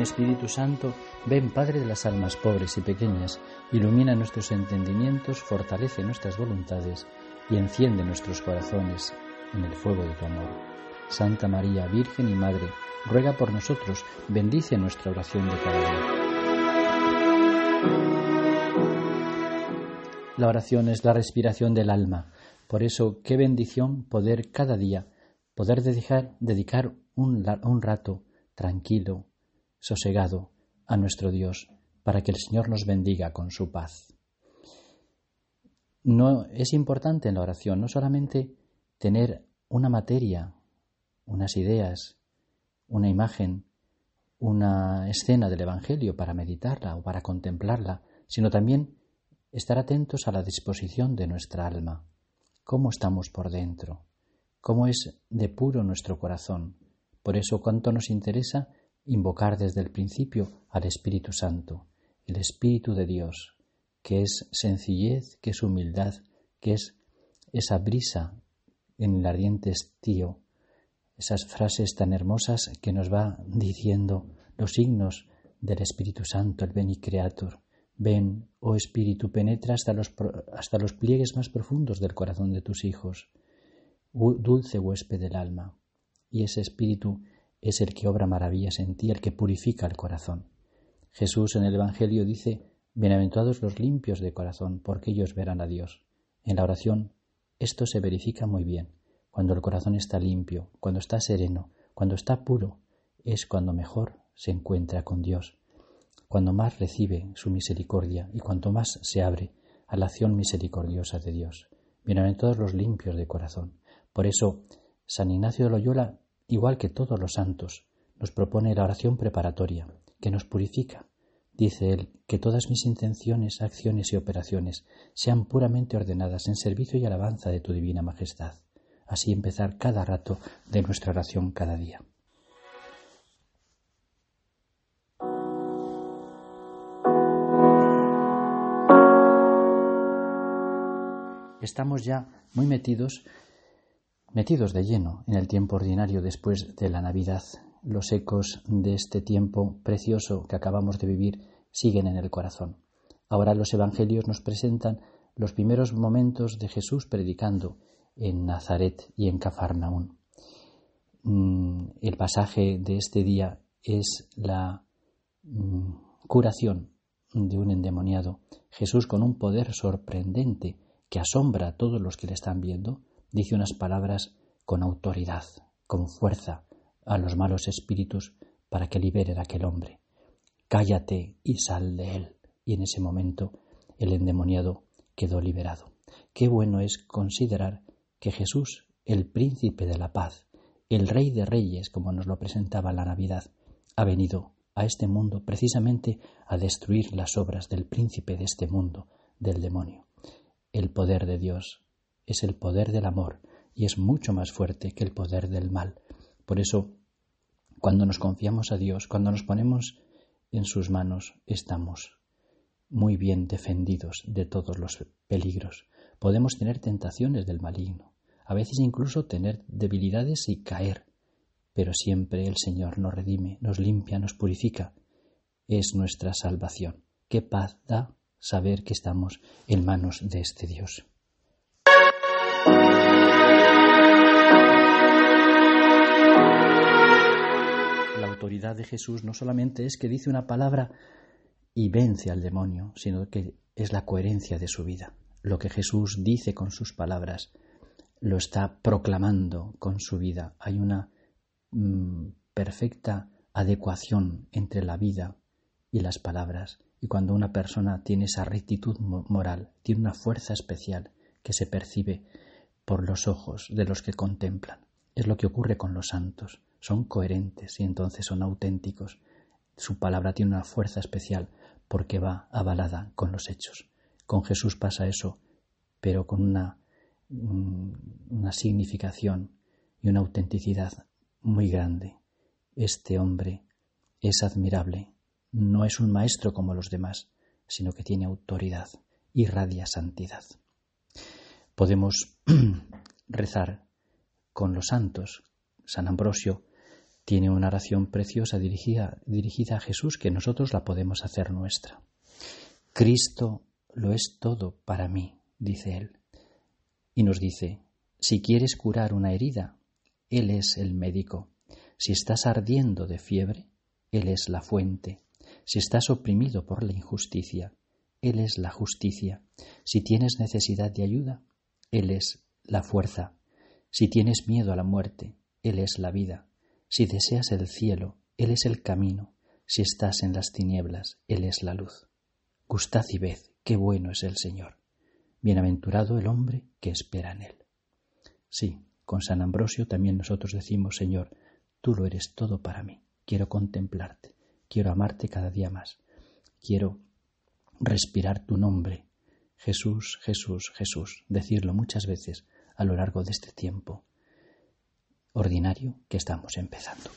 Espíritu Santo, ven Padre de las almas pobres y pequeñas, ilumina nuestros entendimientos, fortalece nuestras voluntades y enciende nuestros corazones en el fuego de tu amor. Santa María, Virgen y Madre, ruega por nosotros, bendice nuestra oración de cada día. La oración es la respiración del alma. Por eso, qué bendición poder cada día, poder dedicar, dedicar un rato tranquilo, sosegado a nuestro Dios, para que el Señor nos bendiga con su paz. No es importante en la oración no solamente tener una materia, unas ideas, una imagen, una escena del Evangelio para meditarla o para contemplarla, sino también estar atentos a la disposición de nuestra alma, cómo estamos por dentro, cómo es de puro nuestro corazón. Por eso cuánto nos interesa invocar desde el principio al Espíritu Santo, el Espíritu de Dios, que es sencillez, que es humildad, que es esa brisa en el ardiente estío, esas frases tan hermosas que nos va diciendo los signos del Espíritu Santo, el Beni Creator. Ven, oh Espíritu, penetra hasta los, hasta los pliegues más profundos del corazón de tus hijos, dulce huésped del alma. Y ese Espíritu es el que obra maravillas en ti, el que purifica el corazón. Jesús en el Evangelio dice, Bienaventurados los limpios de corazón, porque ellos verán a Dios. En la oración esto se verifica muy bien. Cuando el corazón está limpio, cuando está sereno, cuando está puro, es cuando mejor se encuentra con Dios, cuando más recibe su misericordia y cuanto más se abre a la acción misericordiosa de Dios. Bienaventurados los limpios de corazón. Por eso, San Ignacio de Loyola igual que todos los santos, nos propone la oración preparatoria, que nos purifica. Dice él, que todas mis intenciones, acciones y operaciones sean puramente ordenadas en servicio y alabanza de tu divina majestad. Así empezar cada rato de nuestra oración cada día. Estamos ya muy metidos metidos de lleno en el tiempo ordinario después de la Navidad. Los ecos de este tiempo precioso que acabamos de vivir siguen en el corazón. Ahora los Evangelios nos presentan los primeros momentos de Jesús predicando en Nazaret y en Cafarnaún. Mm, el pasaje de este día es la mm, curación de un endemoniado. Jesús con un poder sorprendente que asombra a todos los que le están viendo, dice unas palabras con autoridad, con fuerza a los malos espíritus para que liberen a aquel hombre. Cállate y sal de él. Y en ese momento el endemoniado quedó liberado. Qué bueno es considerar que Jesús, el príncipe de la paz, el rey de reyes, como nos lo presentaba la Navidad, ha venido a este mundo precisamente a destruir las obras del príncipe de este mundo, del demonio. El poder de Dios es el poder del amor y es mucho más fuerte que el poder del mal. Por eso, cuando nos confiamos a Dios, cuando nos ponemos en sus manos, estamos muy bien defendidos de todos los peligros. Podemos tener tentaciones del maligno, a veces incluso tener debilidades y caer, pero siempre el Señor nos redime, nos limpia, nos purifica. Es nuestra salvación. Qué paz da saber que estamos en manos de este Dios. De Jesús no solamente es que dice una palabra y vence al demonio, sino que es la coherencia de su vida. Lo que Jesús dice con sus palabras lo está proclamando con su vida. Hay una mm, perfecta adecuación entre la vida y las palabras. Y cuando una persona tiene esa rectitud moral, tiene una fuerza especial que se percibe por los ojos de los que contemplan. Es lo que ocurre con los santos. Son coherentes y entonces son auténticos. Su palabra tiene una fuerza especial porque va avalada con los hechos. Con Jesús pasa eso, pero con una, mm, una significación y una autenticidad muy grande. Este hombre es admirable. No es un maestro como los demás, sino que tiene autoridad y radia santidad podemos rezar con los santos. San Ambrosio tiene una oración preciosa dirigida, dirigida a Jesús que nosotros la podemos hacer nuestra. Cristo lo es todo para mí, dice él. Y nos dice, si quieres curar una herida, Él es el médico. Si estás ardiendo de fiebre, Él es la fuente. Si estás oprimido por la injusticia, Él es la justicia. Si tienes necesidad de ayuda, Él es la fuerza. Si tienes miedo a la muerte, Él es la vida. Si deseas el cielo, Él es el camino. Si estás en las tinieblas, Él es la luz. Gustad y ved qué bueno es el Señor. Bienaventurado el hombre que espera en Él. Sí, con San Ambrosio también nosotros decimos, Señor, tú lo eres todo para mí. Quiero contemplarte, quiero amarte cada día más. Quiero respirar tu nombre. Jesús, Jesús, Jesús. Decirlo muchas veces a lo largo de este tiempo ordinario que estamos empezando.